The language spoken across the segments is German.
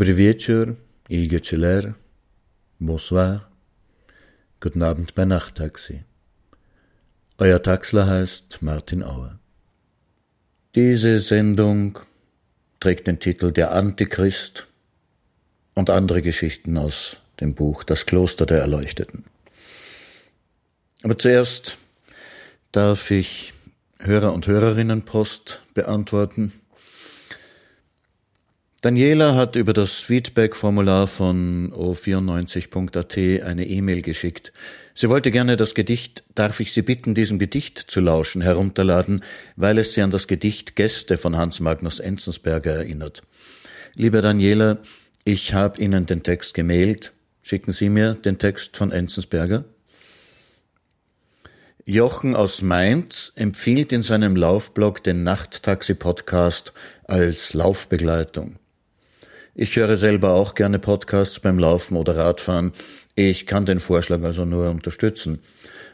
Dobry wieczór, Ige Celer, bonsoir, guten Abend bei Nachttaxi. Euer Taxler heißt Martin Auer. Diese Sendung trägt den Titel Der Antichrist und andere Geschichten aus dem Buch Das Kloster der Erleuchteten. Aber zuerst darf ich Hörer- und Hörerinnenpost beantworten. Daniela hat über das Feedback-Formular von o94.at eine E-Mail geschickt. Sie wollte gerne das Gedicht Darf ich Sie bitten, diesem Gedicht zu lauschen herunterladen, weil es sie an das Gedicht Gäste von Hans Magnus Enzensberger erinnert. Liebe Daniela, ich habe Ihnen den Text gemailt. Schicken Sie mir den Text von Enzensberger. Jochen aus Mainz empfiehlt in seinem Laufblog den Nachttaxi-Podcast als Laufbegleitung. Ich höre selber auch gerne Podcasts beim Laufen oder Radfahren. Ich kann den Vorschlag also nur unterstützen.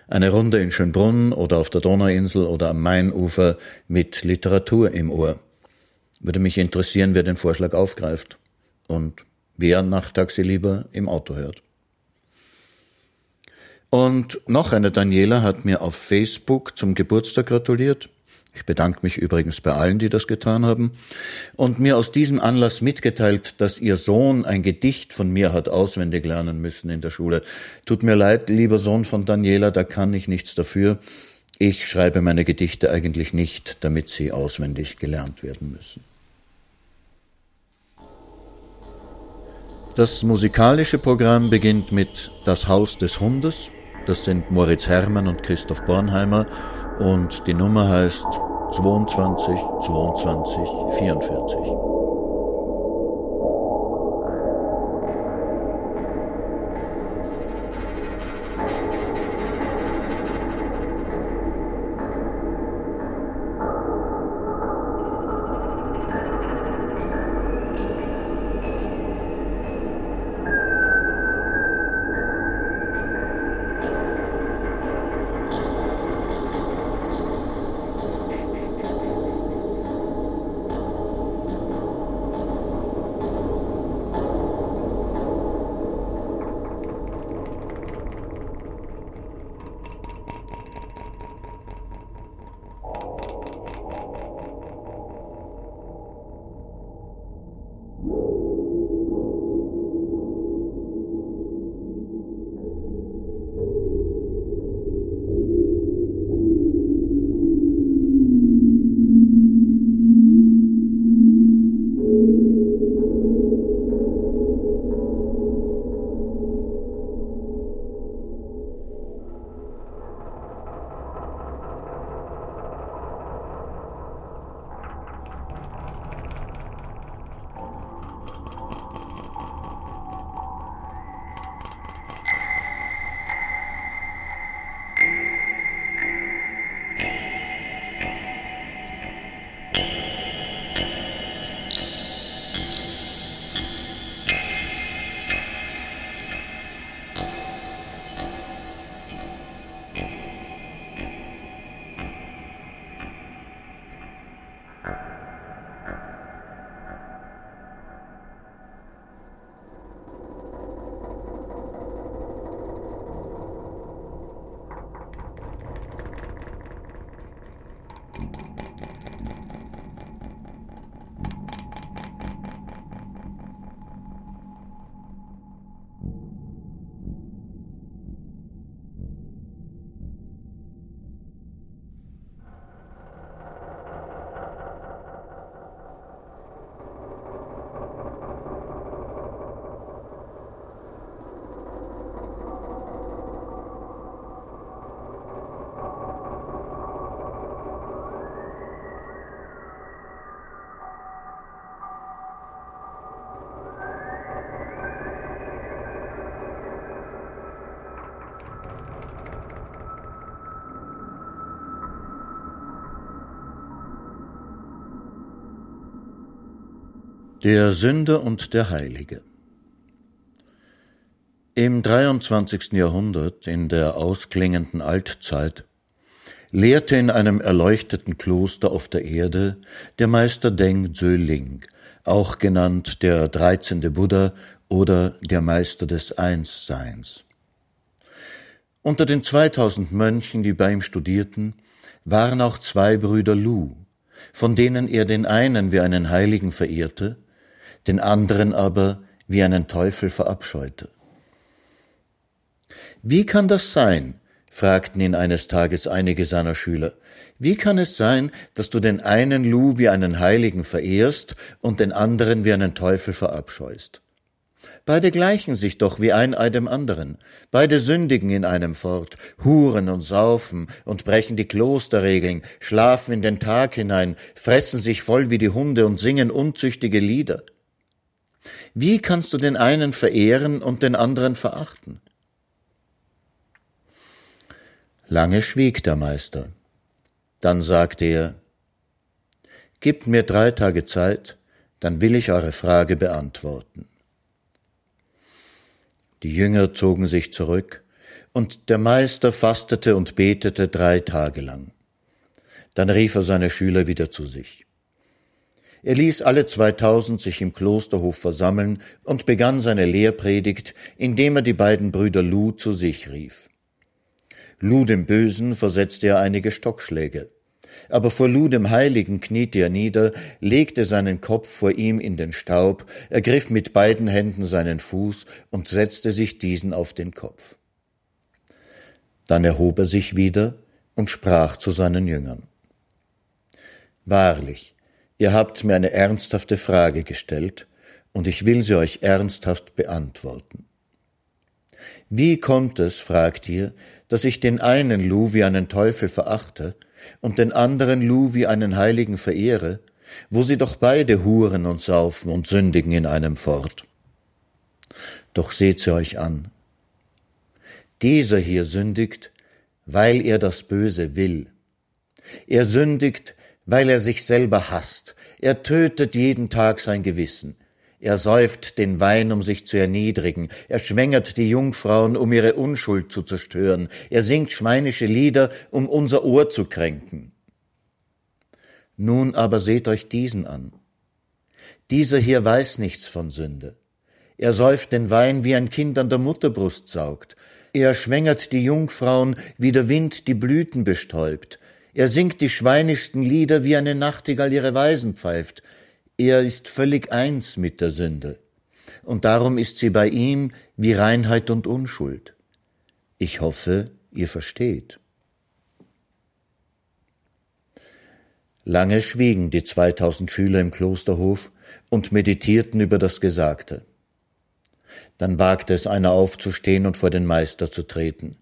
Eine Runde in Schönbrunn oder auf der Donauinsel oder am Mainufer mit Literatur im Ohr. Würde mich interessieren, wer den Vorschlag aufgreift und wer Nachttaxi lieber im Auto hört. Und noch eine Daniela hat mir auf Facebook zum Geburtstag gratuliert. Ich bedanke mich übrigens bei allen, die das getan haben, und mir aus diesem Anlass mitgeteilt, dass ihr Sohn ein Gedicht von mir hat auswendig lernen müssen in der Schule. Tut mir leid, lieber Sohn von Daniela, da kann ich nichts dafür. Ich schreibe meine Gedichte eigentlich nicht, damit sie auswendig gelernt werden müssen. Das musikalische Programm beginnt mit Das Haus des Hundes. Das sind Moritz Herrmann und Christoph Bornheimer und die Nummer heißt 22 22 44. Der Sünder und der Heilige Im 23. Jahrhundert, in der ausklingenden Altzeit, lehrte in einem erleuchteten Kloster auf der Erde der Meister Deng Zöling, auch genannt der dreizehnte Buddha oder der Meister des Einsseins. Unter den 2000 Mönchen, die bei ihm studierten, waren auch zwei Brüder Lu, von denen er den einen wie einen Heiligen verehrte, den anderen aber wie einen Teufel verabscheute. Wie kann das sein? fragten ihn eines Tages einige seiner Schüler. Wie kann es sein, dass du den einen Lu wie einen Heiligen verehrst und den anderen wie einen Teufel verabscheust? Beide gleichen sich doch wie ein Ei dem anderen. Beide sündigen in einem fort, huren und saufen und brechen die Klosterregeln, schlafen in den Tag hinein, fressen sich voll wie die Hunde und singen unzüchtige Lieder. Wie kannst du den einen verehren und den anderen verachten? Lange schwieg der Meister. Dann sagte er, Gebt mir drei Tage Zeit, dann will ich eure Frage beantworten. Die Jünger zogen sich zurück, und der Meister fastete und betete drei Tage lang. Dann rief er seine Schüler wieder zu sich. Er ließ alle zweitausend sich im Klosterhof versammeln und begann seine Lehrpredigt, indem er die beiden Brüder Lu zu sich rief. Lu dem Bösen versetzte er einige Stockschläge aber vor Lu dem Heiligen kniete er nieder, legte seinen Kopf vor ihm in den Staub, ergriff mit beiden Händen seinen Fuß und setzte sich diesen auf den Kopf. Dann erhob er sich wieder und sprach zu seinen Jüngern. Wahrlich, ihr habt mir eine ernsthafte Frage gestellt, und ich will sie euch ernsthaft beantworten. Wie kommt es, fragt ihr, dass ich den einen Lu wie einen Teufel verachte und den anderen Lu wie einen Heiligen verehre, wo sie doch beide huren und saufen und sündigen in einem fort. Doch seht sie euch an. Dieser hier sündigt, weil er das Böse will. Er sündigt, weil er sich selber hasst. Er tötet jeden Tag sein Gewissen. Er säuft den Wein, um sich zu erniedrigen. Er schwängert die Jungfrauen, um ihre Unschuld zu zerstören. Er singt schweinische Lieder, um unser Ohr zu kränken. Nun aber seht euch diesen an. Dieser hier weiß nichts von Sünde. Er säuft den Wein, wie ein Kind an der Mutterbrust saugt. Er schwängert die Jungfrauen, wie der Wind die Blüten bestäubt. Er singt die schweinischsten Lieder, wie eine Nachtigall ihre Weisen pfeift. Er ist völlig eins mit der Sünde, und darum ist sie bei ihm wie Reinheit und Unschuld. Ich hoffe, ihr versteht. Lange schwiegen die zweitausend Schüler im Klosterhof und meditierten über das Gesagte. Dann wagte es einer aufzustehen und vor den Meister zu treten.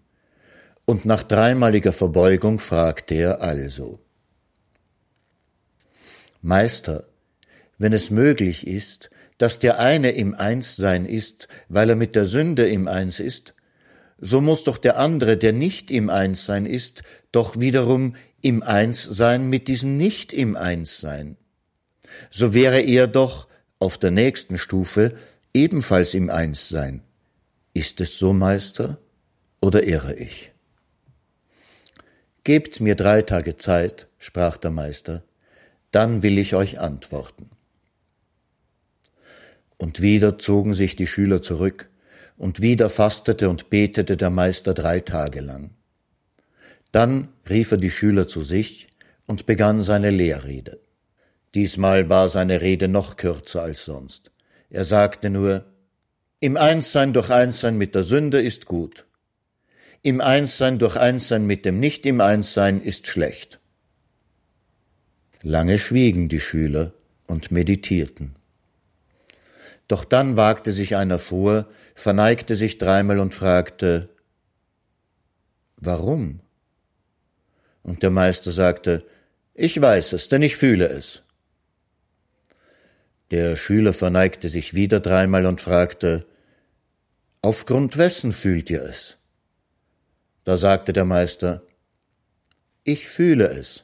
Und nach dreimaliger Verbeugung fragte er also Meister, wenn es möglich ist, dass der eine im Einssein ist, weil er mit der Sünde im Eins ist, so muss doch der andere, der nicht im Einssein ist, doch wiederum im Einssein mit diesem nicht im Einssein. So wäre er doch auf der nächsten Stufe ebenfalls im Einssein. Ist es so, Meister, oder irre ich? Gebt mir drei Tage Zeit, sprach der Meister, dann will ich euch antworten. Und wieder zogen sich die Schüler zurück, und wieder fastete und betete der Meister drei Tage lang. Dann rief er die Schüler zu sich und begann seine Lehrrede. Diesmal war seine Rede noch kürzer als sonst. Er sagte nur, im Einssein durch Einssein mit der Sünde ist gut. Im Einssein durch Einssein mit dem Nicht im Einssein ist schlecht. Lange schwiegen die Schüler und meditierten. Doch dann wagte sich einer vor, verneigte sich dreimal und fragte, Warum? Und der Meister sagte, Ich weiß es, denn ich fühle es. Der Schüler verneigte sich wieder dreimal und fragte, Aufgrund wessen fühlt ihr es? Da sagte der Meister, Ich fühle es.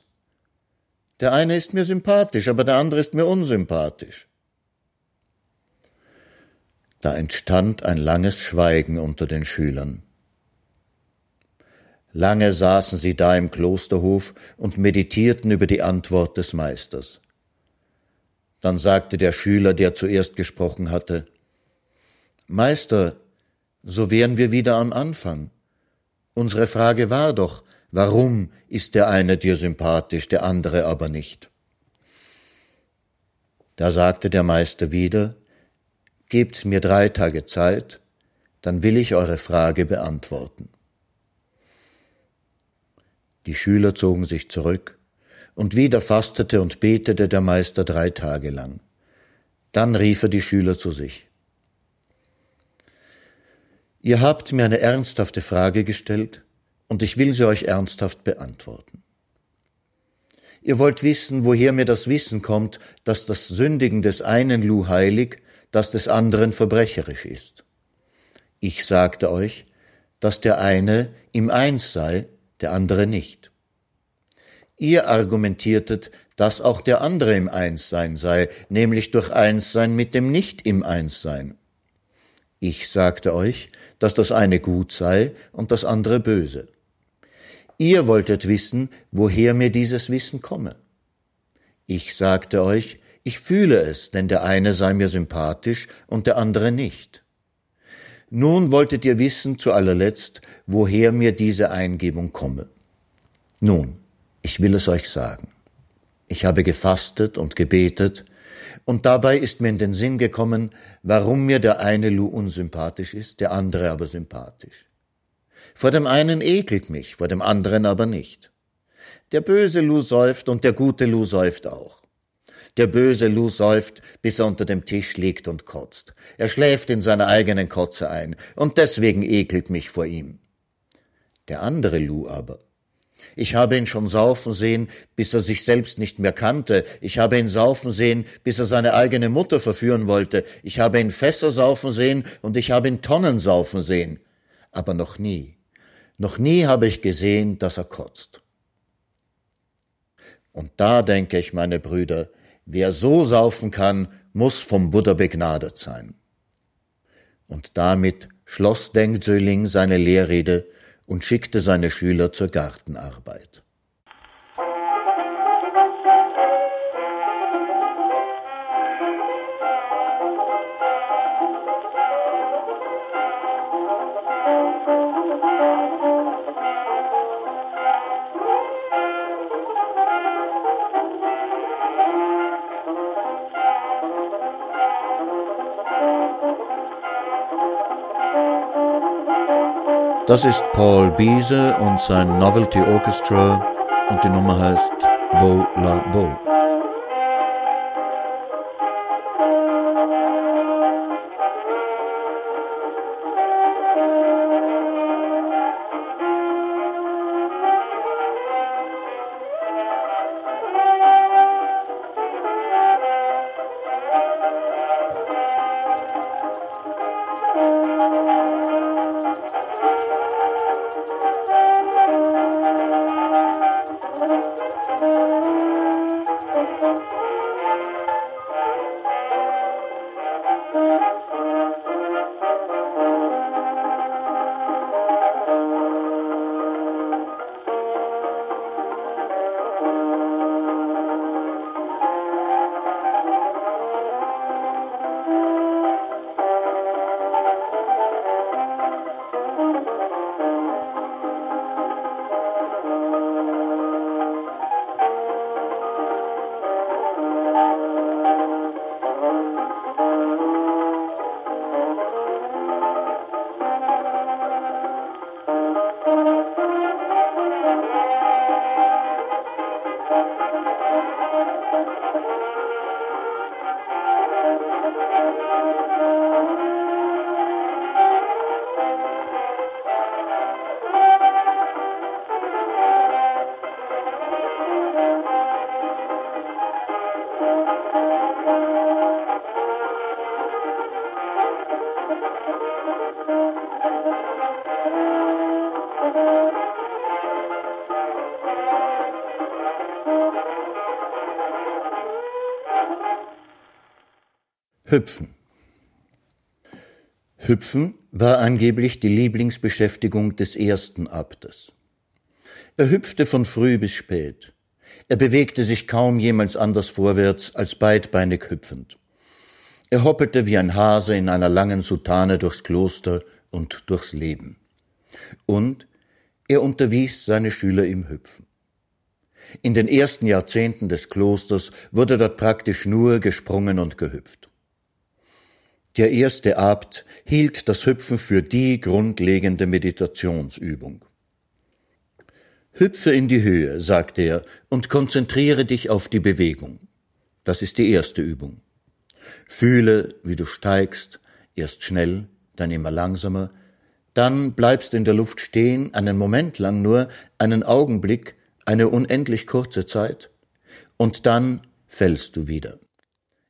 Der eine ist mir sympathisch, aber der andere ist mir unsympathisch. Da entstand ein langes Schweigen unter den Schülern. Lange saßen sie da im Klosterhof und meditierten über die Antwort des Meisters. Dann sagte der Schüler, der zuerst gesprochen hatte, Meister, so wären wir wieder am Anfang. Unsere Frage war doch, warum ist der eine dir sympathisch, der andere aber nicht? Da sagte der Meister wieder, Gebt's mir drei Tage Zeit, dann will ich eure Frage beantworten. Die Schüler zogen sich zurück, und wieder fastete und betete der Meister drei Tage lang. Dann rief er die Schüler zu sich. Ihr habt mir eine ernsthafte Frage gestellt, und ich will sie euch ernsthaft beantworten. Ihr wollt wissen, woher mir das Wissen kommt, dass das Sündigen des einen Lu heilig das des anderen verbrecherisch ist. Ich sagte euch, dass der eine im Eins sei, der andere nicht. Ihr argumentiertet, dass auch der andere im Einssein sei, nämlich durch Einssein mit dem Nicht im Einssein. Ich sagte euch, dass das eine gut sei und das andere böse. Ihr wolltet wissen, woher mir dieses Wissen komme. Ich sagte euch, ich fühle es, denn der eine sei mir sympathisch und der andere nicht. Nun wolltet ihr wissen zu allerletzt, woher mir diese Eingebung komme. Nun, ich will es euch sagen. Ich habe gefastet und gebetet, und dabei ist mir in den Sinn gekommen, warum mir der eine Lu unsympathisch ist, der andere aber sympathisch. Vor dem einen ekelt mich, vor dem anderen aber nicht. Der böse Lu säuft und der gute Lu säuft auch. Der böse Lou säuft, bis er unter dem Tisch liegt und kotzt. Er schläft in seiner eigenen Kotze ein, und deswegen ekelt mich vor ihm. Der andere Lou aber. Ich habe ihn schon saufen sehen, bis er sich selbst nicht mehr kannte. Ich habe ihn saufen sehen, bis er seine eigene Mutter verführen wollte. Ich habe ihn Fässer saufen sehen und ich habe ihn Tonnen saufen sehen. Aber noch nie, noch nie habe ich gesehen, dass er kotzt. Und da denke ich, meine Brüder, Wer so saufen kann, muss vom Buddha begnadet sein. Und damit schloss Deng Zöling seine Lehrrede und schickte seine Schüler zur Gartenarbeit. Das ist Paul Biese und sein Novelty Orchestra und die Nummer heißt Bo La Bo. Hüpfen. Hüpfen war angeblich die Lieblingsbeschäftigung des ersten Abtes. Er hüpfte von früh bis spät. Er bewegte sich kaum jemals anders vorwärts als beidbeinig hüpfend. Er hoppelte wie ein Hase in einer langen Soutane durchs Kloster und durchs Leben. Und er unterwies seine Schüler im Hüpfen. In den ersten Jahrzehnten des Klosters wurde dort praktisch nur gesprungen und gehüpft. Der erste Abt hielt das Hüpfen für die grundlegende Meditationsübung. Hüpfe in die Höhe, sagte er, und konzentriere dich auf die Bewegung. Das ist die erste Übung. Fühle, wie du steigst, erst schnell, dann immer langsamer, dann bleibst in der Luft stehen, einen Moment lang nur, einen Augenblick, eine unendlich kurze Zeit, und dann fällst du wieder.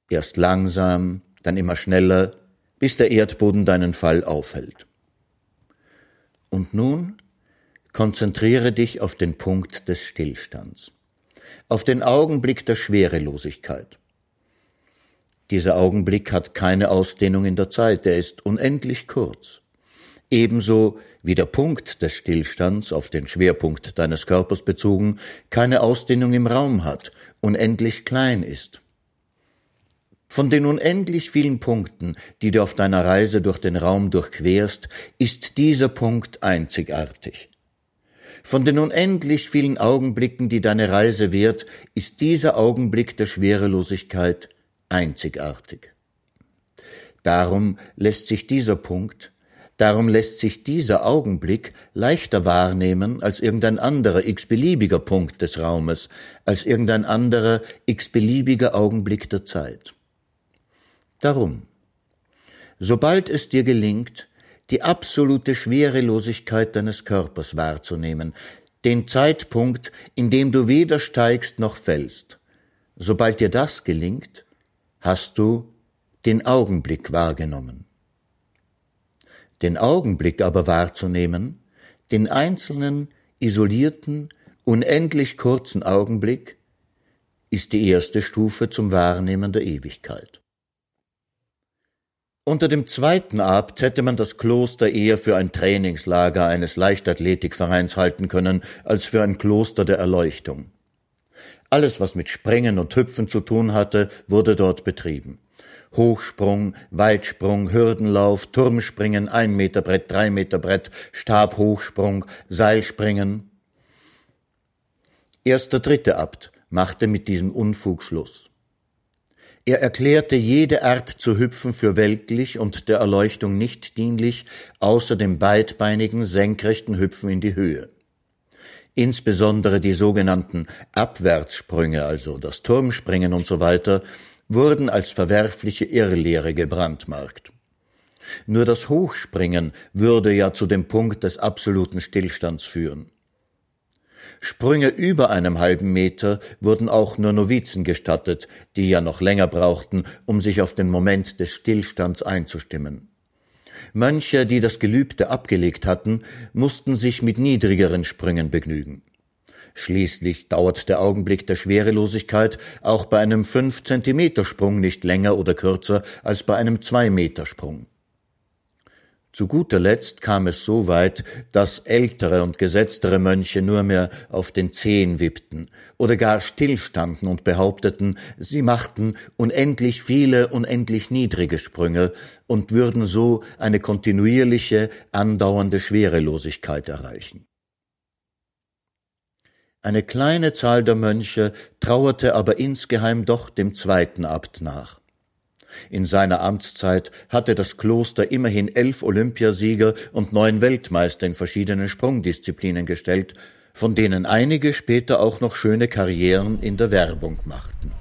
Erst langsam, dann immer schneller, bis der Erdboden deinen Fall aufhält. Und nun konzentriere dich auf den Punkt des Stillstands, auf den Augenblick der Schwerelosigkeit. Dieser Augenblick hat keine Ausdehnung in der Zeit, er ist unendlich kurz. Ebenso wie der Punkt des Stillstands auf den Schwerpunkt deines Körpers bezogen keine Ausdehnung im Raum hat, unendlich klein ist. Von den unendlich vielen Punkten, die du auf deiner Reise durch den Raum durchquerst, ist dieser Punkt einzigartig. Von den unendlich vielen Augenblicken, die deine Reise währt, ist dieser Augenblick der Schwerelosigkeit einzigartig. Darum lässt sich dieser Punkt, darum lässt sich dieser Augenblick leichter wahrnehmen als irgendein anderer x-beliebiger Punkt des Raumes, als irgendein anderer x-beliebiger Augenblick der Zeit. Darum, sobald es dir gelingt, die absolute Schwerelosigkeit deines Körpers wahrzunehmen, den Zeitpunkt, in dem du weder steigst noch fällst, sobald dir das gelingt, hast du den Augenblick wahrgenommen. Den Augenblick aber wahrzunehmen, den einzelnen, isolierten, unendlich kurzen Augenblick, ist die erste Stufe zum Wahrnehmen der Ewigkeit. Unter dem zweiten Abt hätte man das Kloster eher für ein Trainingslager eines Leichtathletikvereins halten können, als für ein Kloster der Erleuchtung. Alles, was mit Springen und Hüpfen zu tun hatte, wurde dort betrieben. Hochsprung, Weitsprung, Hürdenlauf, Turmspringen, ein Meter Brett, drei Meter Brett, Stabhochsprung, Seilspringen. Erst der dritte Abt machte mit diesem Unfug Schluss. Er erklärte jede Art zu hüpfen für weltlich und der Erleuchtung nicht dienlich, außer dem beidbeinigen, senkrechten Hüpfen in die Höhe. Insbesondere die sogenannten Abwärtssprünge, also das Turmspringen und so weiter, wurden als verwerfliche Irrlehre gebrandmarkt. Nur das Hochspringen würde ja zu dem Punkt des absoluten Stillstands führen. Sprünge über einem halben Meter wurden auch nur Novizen gestattet, die ja noch länger brauchten, um sich auf den Moment des Stillstands einzustimmen. Mönche, die das Gelübde abgelegt hatten, mussten sich mit niedrigeren Sprüngen begnügen. Schließlich dauert der Augenblick der Schwerelosigkeit auch bei einem fünf Zentimeter Sprung nicht länger oder kürzer als bei einem zwei Meter Sprung. Zu guter Letzt kam es so weit, dass ältere und gesetztere Mönche nur mehr auf den Zehen wippten oder gar stillstanden und behaupteten, sie machten unendlich viele, unendlich niedrige Sprünge und würden so eine kontinuierliche, andauernde Schwerelosigkeit erreichen. Eine kleine Zahl der Mönche trauerte aber insgeheim doch dem zweiten Abt nach. In seiner Amtszeit hatte das Kloster immerhin elf Olympiasieger und neun Weltmeister in verschiedenen Sprungdisziplinen gestellt, von denen einige später auch noch schöne Karrieren in der Werbung machten.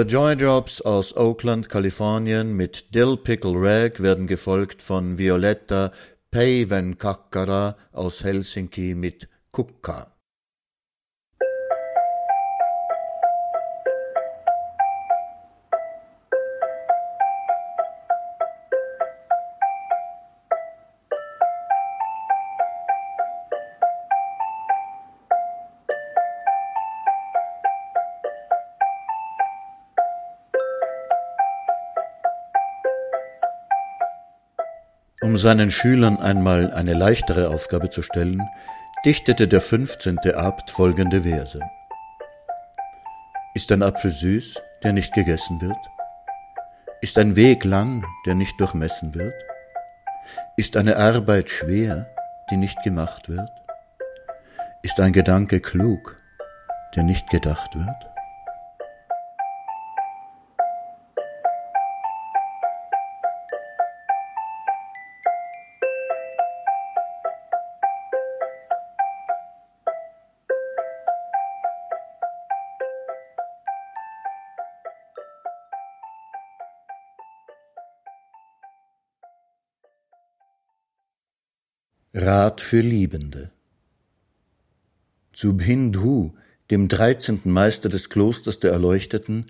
The Joy Drops aus Oakland, Kalifornien mit Dill Pickle Rag werden gefolgt von Violetta Päivänkakara aus Helsinki mit Kukka. Um seinen Schülern einmal eine leichtere Aufgabe zu stellen, dichtete der fünfzehnte Abt folgende Verse. Ist ein Apfel süß, der nicht gegessen wird? Ist ein Weg lang, der nicht durchmessen wird? Ist eine Arbeit schwer, die nicht gemacht wird? Ist ein Gedanke klug, der nicht gedacht wird? Rat für Liebende Zu Bhindhu, dem dreizehnten Meister des Klosters der Erleuchteten,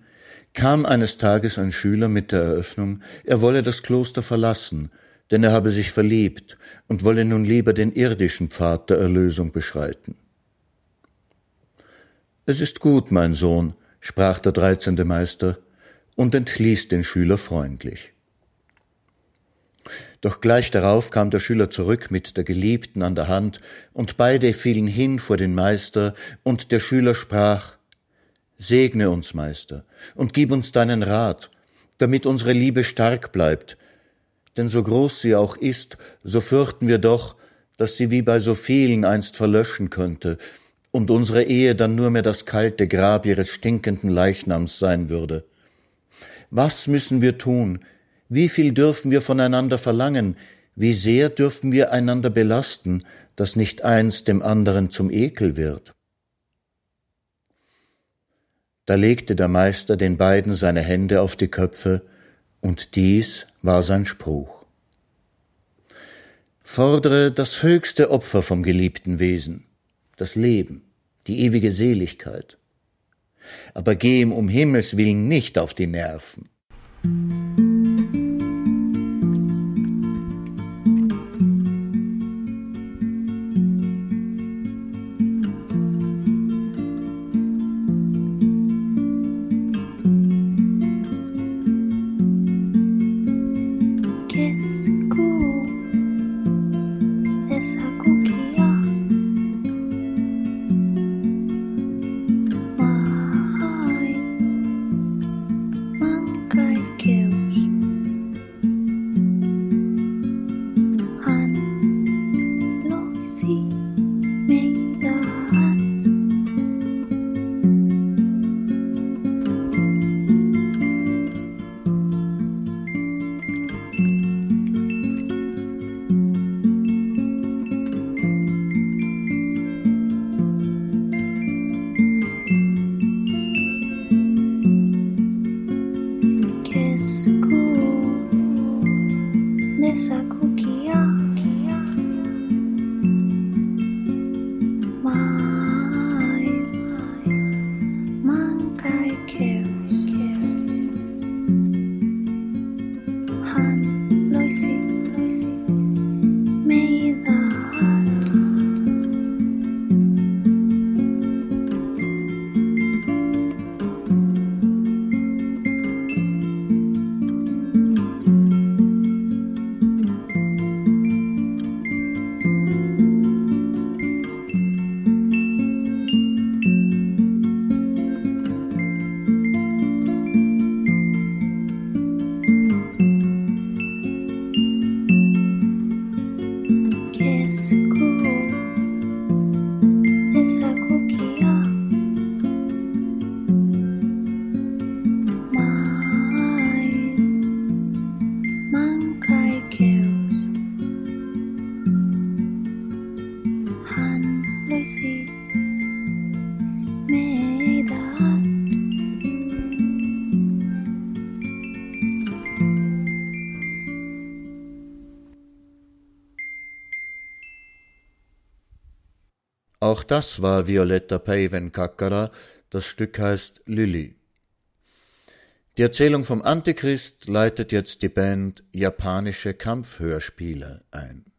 kam eines Tages ein Schüler mit der Eröffnung, er wolle das Kloster verlassen, denn er habe sich verliebt und wolle nun lieber den irdischen Pfad der Erlösung beschreiten. Es ist gut, mein Sohn, sprach der dreizehnte Meister und entließ den Schüler freundlich. Doch gleich darauf kam der Schüler zurück mit der Geliebten an der Hand, und beide fielen hin vor den Meister, und der Schüler sprach Segne uns, Meister, und gib uns deinen Rat, damit unsere Liebe stark bleibt, denn so groß sie auch ist, so fürchten wir doch, dass sie wie bei so vielen einst verlöschen könnte, und unsere Ehe dann nur mehr das kalte Grab ihres stinkenden Leichnams sein würde. Was müssen wir tun, wie viel dürfen wir voneinander verlangen? Wie sehr dürfen wir einander belasten, dass nicht eins dem anderen zum Ekel wird? Da legte der Meister den beiden seine Hände auf die Köpfe, und dies war sein Spruch. Fordere das höchste Opfer vom geliebten Wesen, das Leben, die ewige Seligkeit. Aber geh ihm um Himmels willen nicht auf die Nerven. Das war Violetta Päivänkakara, das Stück heißt Lilly. Die Erzählung vom Antichrist leitet jetzt die Band Japanische Kampfhörspiele ein.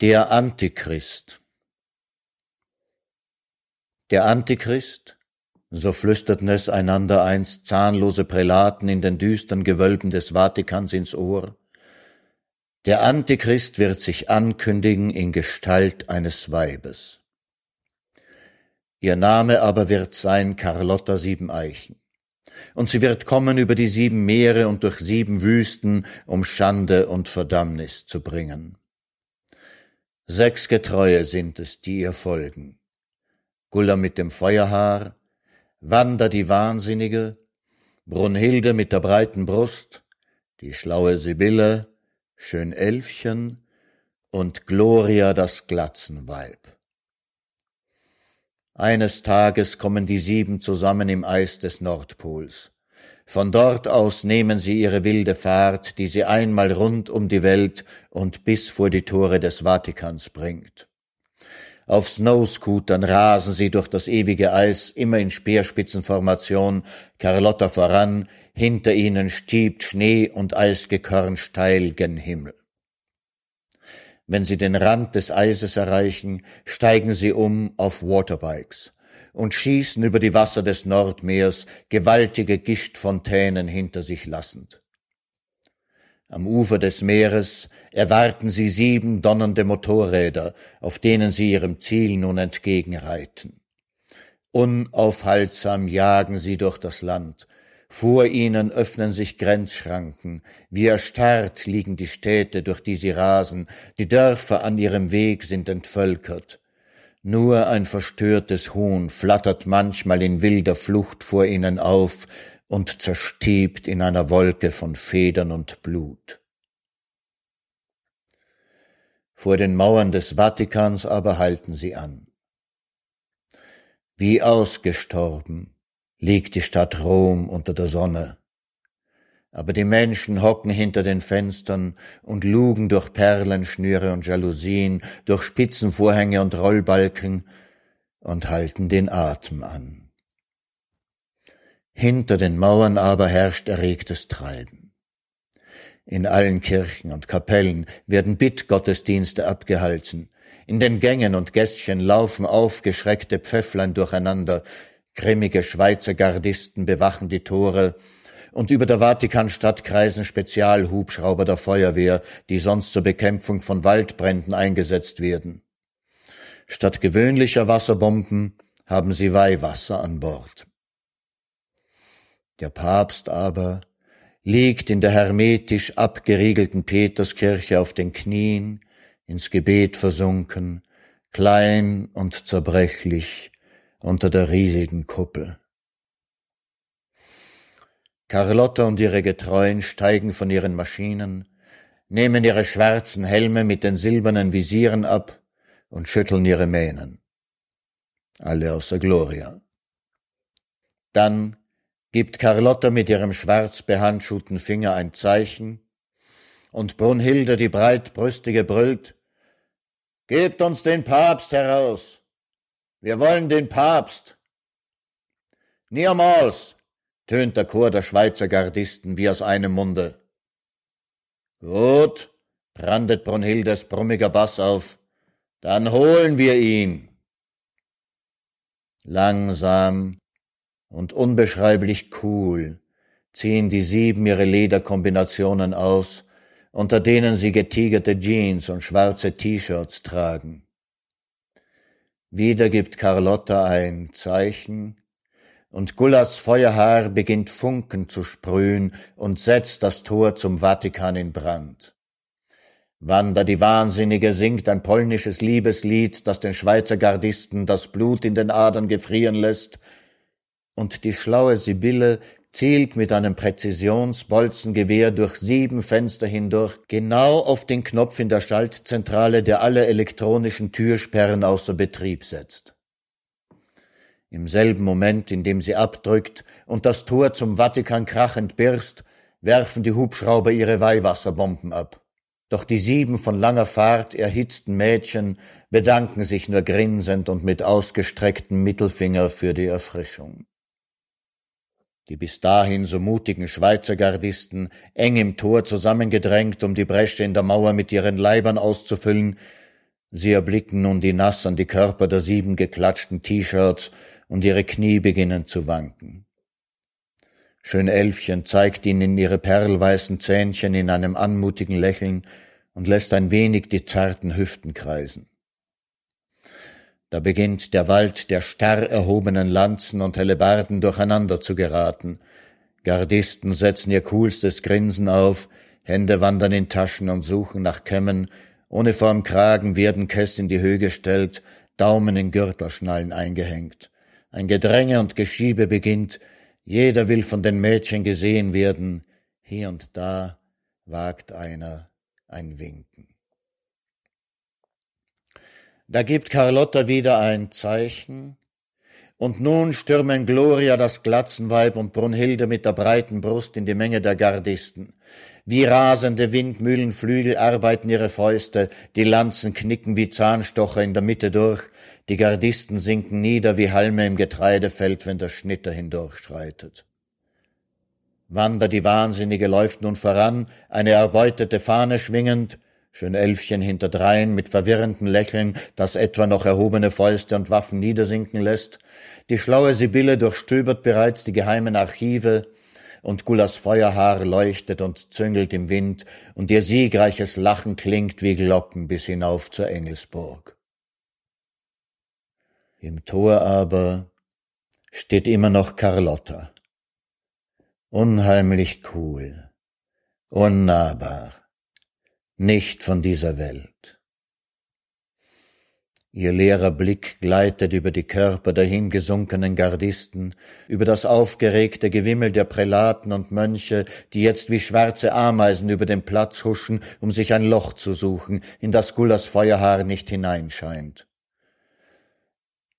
Der Antichrist Der Antichrist, so flüsterten es einander einst zahnlose Prälaten in den düstern Gewölben des Vatikans ins Ohr, der Antichrist wird sich ankündigen in Gestalt eines Weibes. Ihr Name aber wird sein Carlotta Siebeneichen. Und sie wird kommen über die sieben Meere und durch sieben Wüsten, um Schande und Verdammnis zu bringen. Sechs Getreue sind es, die ihr folgen. Gulla mit dem Feuerhaar, Wanda die Wahnsinnige, Brunhilde mit der breiten Brust, die schlaue Sibylle, Schön Elfchen und Gloria das Glatzenweib. Eines Tages kommen die sieben zusammen im Eis des Nordpols. Von dort aus nehmen sie ihre wilde Fahrt, die sie einmal rund um die Welt und bis vor die Tore des Vatikans bringt. Auf Snowscootern rasen sie durch das ewige Eis, immer in Speerspitzenformation, Carlotta voran, hinter ihnen stiebt Schnee und Eisgekörn steil gen Himmel. Wenn sie den Rand des Eises erreichen, steigen sie um auf Waterbikes und schießen über die Wasser des Nordmeers, gewaltige Gischtfontänen hinter sich lassend. Am Ufer des Meeres erwarten sie sieben donnernde Motorräder, auf denen sie ihrem Ziel nun entgegenreiten. Unaufhaltsam jagen sie durch das Land, vor ihnen öffnen sich Grenzschranken, wie erstarrt liegen die Städte, durch die sie rasen, die Dörfer an ihrem Weg sind entvölkert. Nur ein verstörtes Huhn flattert manchmal in wilder Flucht vor ihnen auf und zerstiebt in einer Wolke von Federn und Blut. Vor den Mauern des Vatikans aber halten sie an. Wie ausgestorben, liegt die Stadt Rom unter der Sonne. Aber die Menschen hocken hinter den Fenstern und lugen durch Perlenschnüre und Jalousien, durch Spitzenvorhänge und Rollbalken und halten den Atem an. Hinter den Mauern aber herrscht erregtes Treiben. In allen Kirchen und Kapellen werden Bittgottesdienste abgehalten, in den Gängen und Gässchen laufen aufgeschreckte Pfäfflein durcheinander, Grimmige Schweizer Gardisten bewachen die Tore und über der Vatikanstadt kreisen Spezialhubschrauber der Feuerwehr, die sonst zur Bekämpfung von Waldbränden eingesetzt werden. Statt gewöhnlicher Wasserbomben haben sie Weihwasser an Bord. Der Papst aber liegt in der hermetisch abgeriegelten Peterskirche auf den Knien, ins Gebet versunken, klein und zerbrechlich, unter der riesigen Kuppel. Carlotta und ihre Getreuen steigen von ihren Maschinen, nehmen ihre schwarzen Helme mit den silbernen Visieren ab und schütteln ihre Mähnen. Alle außer Gloria. Dann gibt Carlotta mit ihrem schwarz behandschuhten Finger ein Zeichen, und Brunhilde die breitbrüstige brüllt, Gebt uns den Papst heraus! Wir wollen den Papst. Niemals, tönt der Chor der Schweizer Gardisten wie aus einem Munde. Gut, brandet Brunhildes brummiger Bass auf, dann holen wir ihn. Langsam und unbeschreiblich cool ziehen die sieben ihre Lederkombinationen aus, unter denen sie getigerte Jeans und schwarze T-Shirts tragen. Wieder gibt Carlotta ein Zeichen, und Gullas Feuerhaar beginnt Funken zu sprühen und setzt das Tor zum Vatikan in Brand. Wanda die Wahnsinnige singt ein polnisches Liebeslied, das den Schweizer Gardisten das Blut in den Adern gefrieren lässt, und die schlaue Sibylle zielt mit einem Präzisionsbolzengewehr durch sieben Fenster hindurch genau auf den Knopf in der Schaltzentrale, der alle elektronischen Türsperren außer Betrieb setzt. Im selben Moment, in dem sie abdrückt und das Tor zum Vatikan krachend birst, werfen die Hubschrauber ihre Weihwasserbomben ab. Doch die sieben von langer Fahrt erhitzten Mädchen bedanken sich nur grinsend und mit ausgestrecktem Mittelfinger für die Erfrischung. Die bis dahin so mutigen Schweizer Gardisten, eng im Tor zusammengedrängt, um die Bresche in der Mauer mit ihren Leibern auszufüllen, Sie erblicken nun die nass an die Körper der sieben geklatschten T-Shirts und ihre Knie beginnen zu wanken. Schön Elfchen zeigt ihnen ihre perlweißen Zähnchen in einem anmutigen Lächeln und lässt ein wenig die zarten Hüften kreisen. Da beginnt der Wald der starr erhobenen Lanzen und Hellebarden durcheinander zu geraten. Gardisten setzen ihr coolstes Grinsen auf, Hände wandern in Taschen und suchen nach Kämmen, Uniform Kragen werden Kess in die Höhe gestellt, Daumen in Gürtelschnallen eingehängt. Ein Gedränge und Geschiebe beginnt, jeder will von den Mädchen gesehen werden, hier und da wagt einer ein Winken. Da gibt Carlotta wieder ein Zeichen, und nun stürmen Gloria, das Glatzenweib, und Brunhilde mit der breiten Brust in die Menge der Gardisten. Wie rasende Windmühlenflügel arbeiten ihre Fäuste, die Lanzen knicken wie Zahnstocher in der Mitte durch, die Gardisten sinken nieder wie Halme im Getreidefeld, wenn der Schnitter hindurchschreitet. Wanda die Wahnsinnige läuft nun voran, eine erbeutete Fahne schwingend, Schön Elfchen hinterdrein mit verwirrendem Lächeln, das etwa noch erhobene Fäuste und Waffen niedersinken lässt. Die schlaue Sibylle durchstöbert bereits die geheimen Archive, und Gullas Feuerhaar leuchtet und züngelt im Wind, und ihr siegreiches Lachen klingt wie Glocken bis hinauf zur Engelsburg. Im Tor aber steht immer noch Carlotta. Unheimlich cool, unnahbar nicht von dieser Welt. Ihr leerer Blick gleitet über die Körper der hingesunkenen Gardisten, über das aufgeregte Gewimmel der Prälaten und Mönche, die jetzt wie schwarze Ameisen über den Platz huschen, um sich ein Loch zu suchen, in das Gullas Feuerhaar nicht hineinscheint.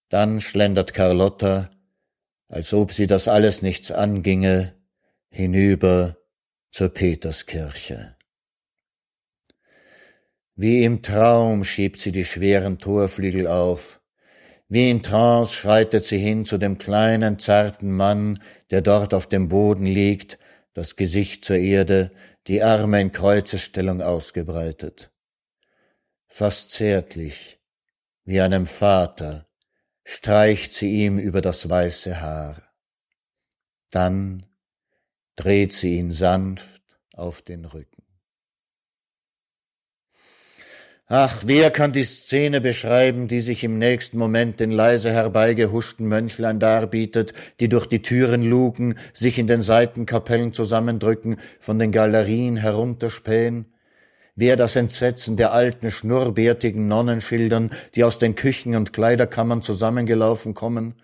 Dann schlendert Carlotta, als ob sie das alles nichts anginge, hinüber zur Peterskirche. Wie im Traum schiebt sie die schweren Torflügel auf. Wie in Trance schreitet sie hin zu dem kleinen, zarten Mann, der dort auf dem Boden liegt, das Gesicht zur Erde, die Arme in Kreuzesstellung ausgebreitet. Fast zärtlich, wie einem Vater, streicht sie ihm über das weiße Haar. Dann dreht sie ihn sanft auf den Rücken. Ach, wer kann die Szene beschreiben, die sich im nächsten Moment den leise herbeigehuschten Mönchlein darbietet, die durch die Türen lugen, sich in den Seitenkapellen zusammendrücken, von den Galerien herunterspähen? Wer das Entsetzen der alten, schnurrbärtigen Nonnen schildern, die aus den Küchen und Kleiderkammern zusammengelaufen kommen?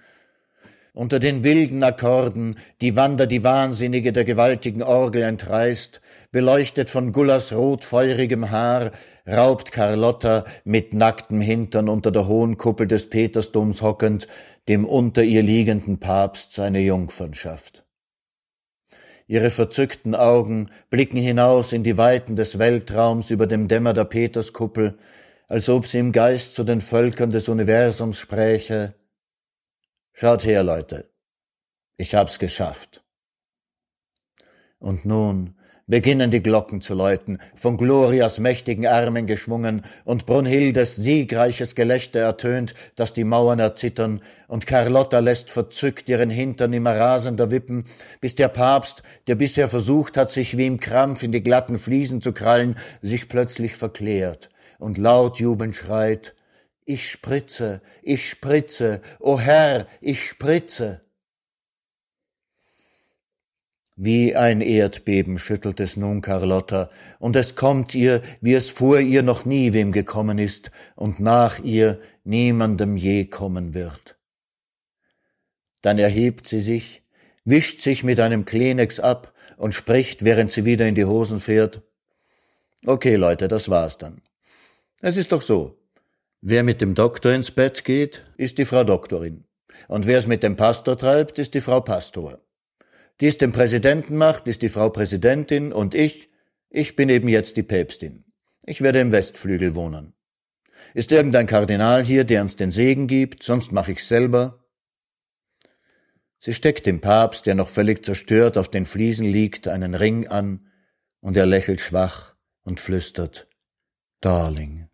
Unter den wilden Akkorden, die Wander die Wahnsinnige der gewaltigen Orgel entreißt, beleuchtet von Gullas rotfeurigem Haar, raubt Carlotta mit nacktem Hintern unter der hohen Kuppel des Petersdoms hockend dem unter ihr liegenden Papst seine Jungfernschaft. Ihre verzückten Augen blicken hinaus in die Weiten des Weltraums über dem Dämmer der Peterskuppel, als ob sie im Geist zu den Völkern des Universums spräche. Schaut her, Leute, ich hab's geschafft. Und nun beginnen die Glocken zu läuten, von Glorias mächtigen Armen geschwungen, und Brunhildes siegreiches Gelächter ertönt, dass die Mauern erzittern, und Carlotta lässt verzückt ihren Hintern immer rasender wippen, bis der Papst, der bisher versucht hat, sich wie im Krampf in die glatten Fliesen zu krallen, sich plötzlich verklärt und laut jubelnd schreit, ich spritze, ich spritze, o Herr, ich spritze. Wie ein Erdbeben schüttelt es nun Carlotta, und es kommt ihr, wie es vor ihr noch nie wem gekommen ist und nach ihr niemandem je kommen wird. Dann erhebt sie sich, wischt sich mit einem Kleenex ab und spricht, während sie wieder in die Hosen fährt. Okay, Leute, das war's dann. Es ist doch so. Wer mit dem Doktor ins Bett geht, ist die Frau Doktorin. Und wer es mit dem Pastor treibt, ist die Frau Pastor die es dem Präsidenten macht, ist die Frau Präsidentin und ich, ich bin eben jetzt die Päpstin. Ich werde im Westflügel wohnen. Ist irgendein Kardinal hier, der uns den Segen gibt, sonst mache ich's selber. Sie steckt dem Papst, der noch völlig zerstört auf den Fliesen liegt, einen Ring an, und er lächelt schwach und flüstert Darling.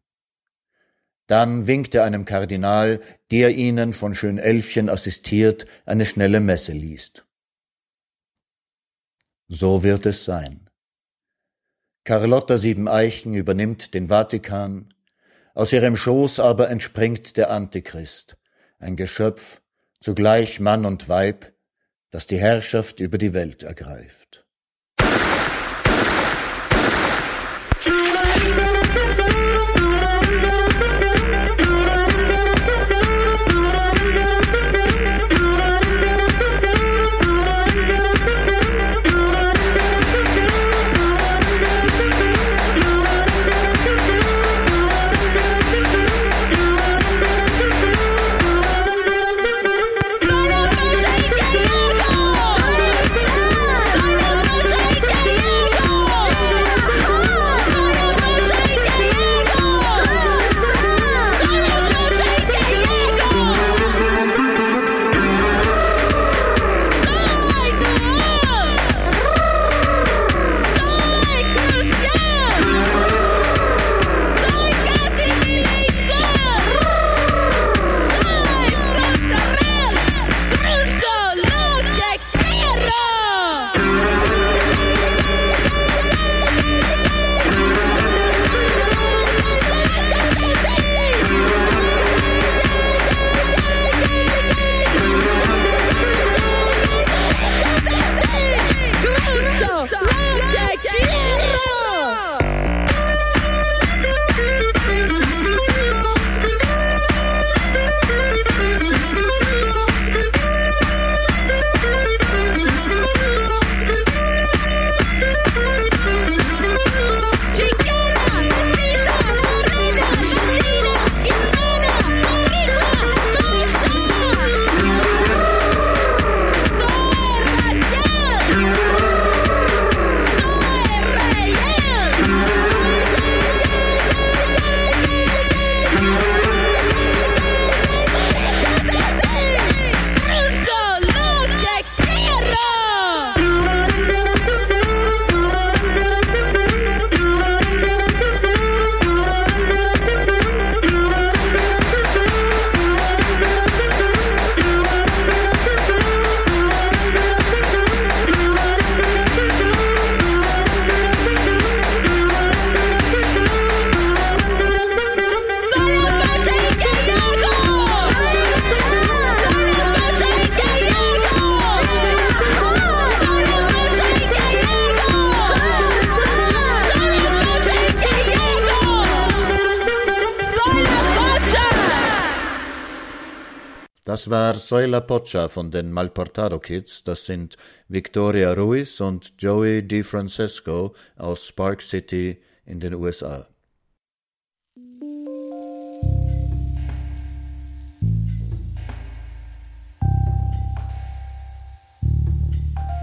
Dann winkt er einem Kardinal, der ihnen von Schönelfchen assistiert eine schnelle Messe liest. So wird es sein. Carlotta Siebeneichen übernimmt den Vatikan, aus ihrem Schoß aber entspringt der Antichrist, ein Geschöpf, zugleich Mann und Weib, das die Herrschaft über die Welt ergreift. Das war Soy la Pocha von den Malportado Kids. Das sind Victoria Ruiz und Joey DiFrancesco aus Spark City in den USA.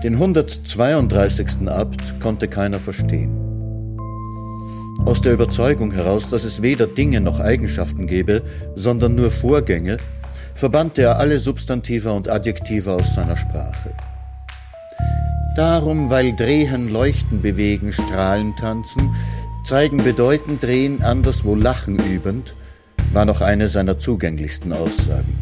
Den 132. Abt konnte keiner verstehen. Aus der Überzeugung heraus, dass es weder Dinge noch Eigenschaften gebe, sondern nur Vorgänge, verbannte er alle Substantiva und Adjektiva aus seiner Sprache. Darum, weil Drehen, Leuchten, Bewegen, Strahlen, Tanzen, zeigen bedeutend Drehen, anderswo Lachen übend, war noch eine seiner zugänglichsten Aussagen.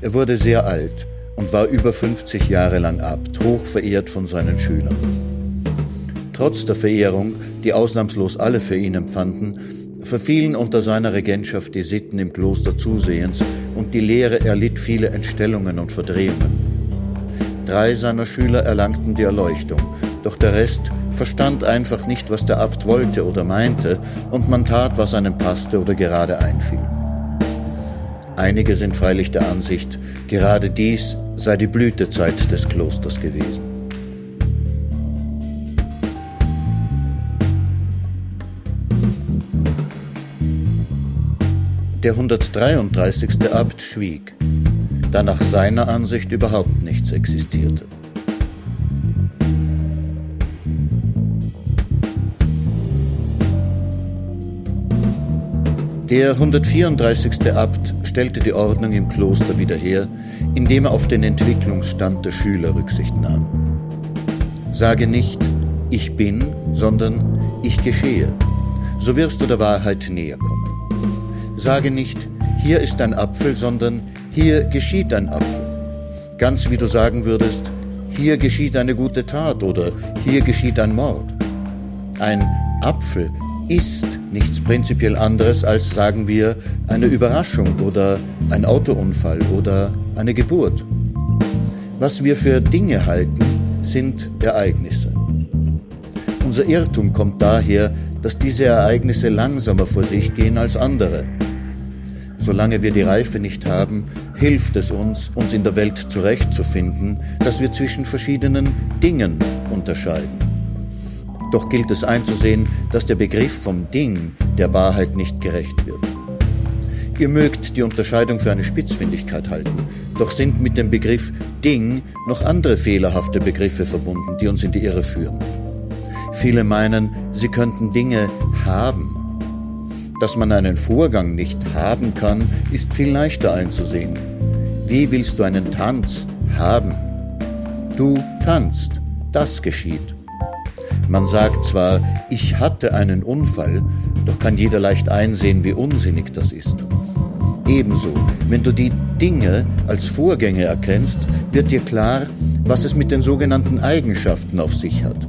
Er wurde sehr alt und war über 50 Jahre lang Abt, hoch verehrt von seinen Schülern. Trotz der Verehrung, die ausnahmslos alle für ihn empfanden, verfielen unter seiner Regentschaft die Sitten im Kloster zusehends und die Lehre erlitt viele Entstellungen und Verdrehungen. Drei seiner Schüler erlangten die Erleuchtung, doch der Rest verstand einfach nicht, was der Abt wollte oder meinte, und man tat, was einem passte oder gerade einfiel. Einige sind freilich der Ansicht, gerade dies sei die Blütezeit des Klosters gewesen. Der 133. Abt schwieg, da nach seiner Ansicht überhaupt nichts existierte. Der 134. Abt stellte die Ordnung im Kloster wieder her, indem er auf den Entwicklungsstand der Schüler Rücksicht nahm. Sage nicht, ich bin, sondern ich geschehe, so wirst du der Wahrheit näher kommen. Sage nicht, hier ist ein Apfel, sondern hier geschieht ein Apfel. Ganz wie du sagen würdest, hier geschieht eine gute Tat oder hier geschieht ein Mord. Ein Apfel ist nichts prinzipiell anderes als, sagen wir, eine Überraschung oder ein Autounfall oder eine Geburt. Was wir für Dinge halten, sind Ereignisse. Unser Irrtum kommt daher, dass diese Ereignisse langsamer vor sich gehen als andere. Solange wir die Reife nicht haben, hilft es uns, uns in der Welt zurechtzufinden, dass wir zwischen verschiedenen Dingen unterscheiden. Doch gilt es einzusehen, dass der Begriff vom Ding der Wahrheit nicht gerecht wird. Ihr mögt die Unterscheidung für eine Spitzfindigkeit halten, doch sind mit dem Begriff Ding noch andere fehlerhafte Begriffe verbunden, die uns in die Irre führen. Viele meinen, sie könnten Dinge haben. Dass man einen Vorgang nicht haben kann, ist viel leichter einzusehen. Wie willst du einen Tanz haben? Du tanzt, das geschieht. Man sagt zwar, ich hatte einen Unfall, doch kann jeder leicht einsehen, wie unsinnig das ist. Ebenso, wenn du die Dinge als Vorgänge erkennst, wird dir klar, was es mit den sogenannten Eigenschaften auf sich hat.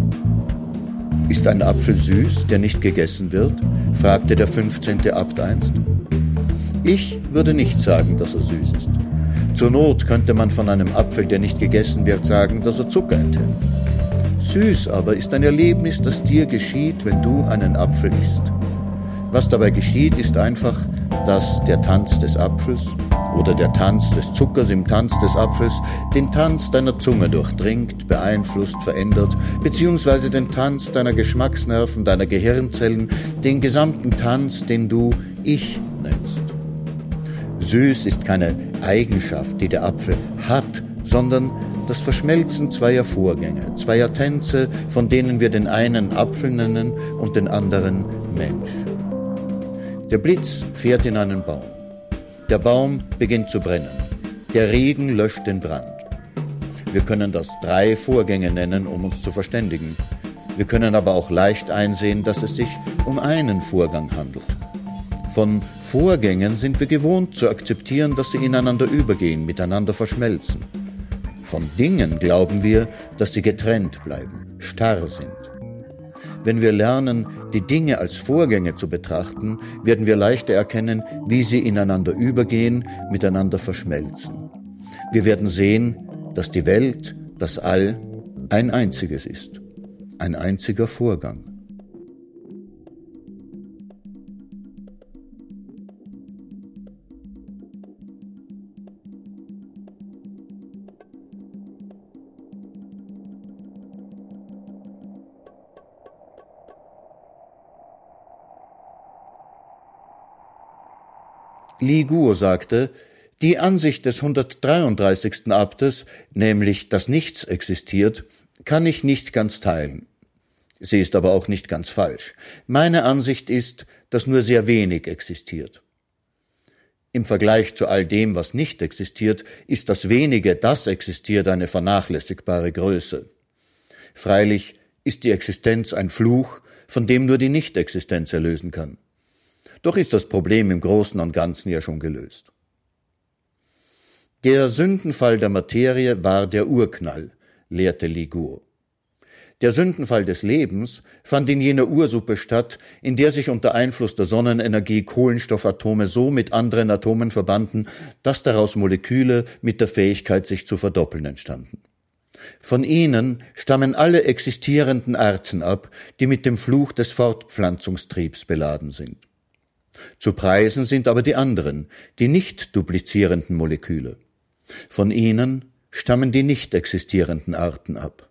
Ist ein Apfel süß, der nicht gegessen wird? fragte der 15. Abt einst. Ich würde nicht sagen, dass er süß ist. Zur Not könnte man von einem Apfel, der nicht gegessen wird, sagen, dass er Zucker enthält. Süß aber ist ein Erlebnis, das dir geschieht, wenn du einen Apfel isst. Was dabei geschieht, ist einfach, dass der Tanz des Apfels oder der Tanz des Zuckers im Tanz des Apfels den Tanz deiner Zunge durchdringt, beeinflusst, verändert, beziehungsweise den Tanz deiner Geschmacksnerven, deiner Gehirnzellen, den gesamten Tanz, den du Ich nennst. Süß ist keine Eigenschaft, die der Apfel hat, sondern das Verschmelzen zweier Vorgänge, zweier Tänze, von denen wir den einen Apfel nennen und den anderen Mensch. Der Blitz fährt in einen Baum. Der Baum beginnt zu brennen. Der Regen löscht den Brand. Wir können das drei Vorgänge nennen, um uns zu verständigen. Wir können aber auch leicht einsehen, dass es sich um einen Vorgang handelt. Von Vorgängen sind wir gewohnt zu akzeptieren, dass sie ineinander übergehen, miteinander verschmelzen. Von Dingen glauben wir, dass sie getrennt bleiben, starr sind. Wenn wir lernen, die Dinge als Vorgänge zu betrachten, werden wir leichter erkennen, wie sie ineinander übergehen, miteinander verschmelzen. Wir werden sehen, dass die Welt, das All, ein einziges ist, ein einziger Vorgang. Li Guo sagte, die Ansicht des 133. Abtes, nämlich dass nichts existiert, kann ich nicht ganz teilen. Sie ist aber auch nicht ganz falsch. Meine Ansicht ist, dass nur sehr wenig existiert. Im Vergleich zu all dem, was nicht existiert, ist das wenige, das existiert, eine vernachlässigbare Größe. Freilich ist die Existenz ein Fluch, von dem nur die Nichtexistenz erlösen kann. Doch ist das Problem im Großen und Ganzen ja schon gelöst. Der Sündenfall der Materie war der Urknall, lehrte Ligur. Der Sündenfall des Lebens fand in jener Ursuppe statt, in der sich unter Einfluss der Sonnenenergie Kohlenstoffatome so mit anderen Atomen verbanden, dass daraus Moleküle mit der Fähigkeit, sich zu verdoppeln, entstanden. Von ihnen stammen alle existierenden Arten ab, die mit dem Fluch des Fortpflanzungstriebs beladen sind. Zu preisen sind aber die anderen, die nicht duplizierenden Moleküle. Von ihnen stammen die nicht existierenden Arten ab.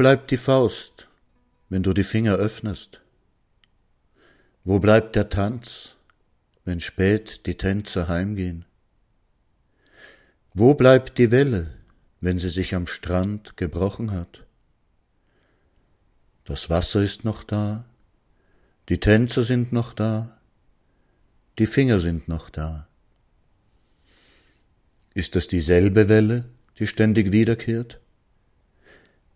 Bleibt die Faust, wenn du die Finger öffnest? Wo bleibt der Tanz, wenn spät die Tänzer heimgehen? Wo bleibt die Welle, wenn sie sich am Strand gebrochen hat? Das Wasser ist noch da, die Tänzer sind noch da, die Finger sind noch da. Ist es dieselbe Welle, die ständig wiederkehrt?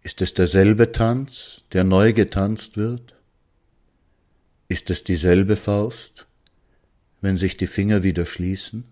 Ist es derselbe Tanz, der neu getanzt wird? Ist es dieselbe Faust, wenn sich die Finger wieder schließen?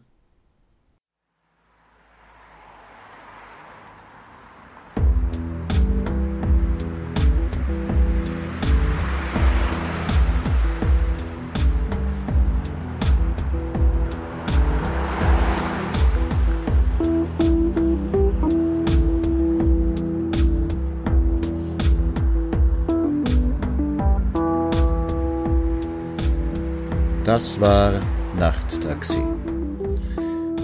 War Nachttaxi.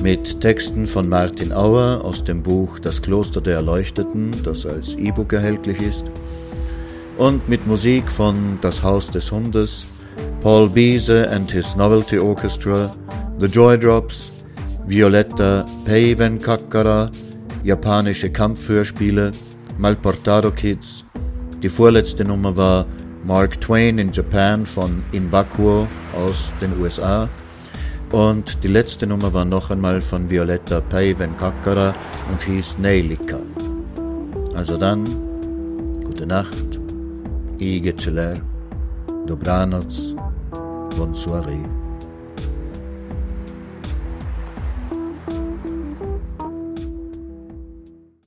Mit Texten von Martin Auer aus dem Buch Das Kloster der Erleuchteten, das als E-Book erhältlich ist, und mit Musik von Das Haus des Hundes, Paul Biese and his Novelty Orchestra, The Joy Drops, Violetta Peiven Kakara, japanische Kampfhörspiele, Malportado Kids. Die vorletzte Nummer war Mark Twain in Japan von In aus den USA. Und die letzte Nummer war noch einmal von Violetta Kakara und hieß Neilika. Also dann, gute Nacht, Ige Celer, Dobranoc, bonne soirée.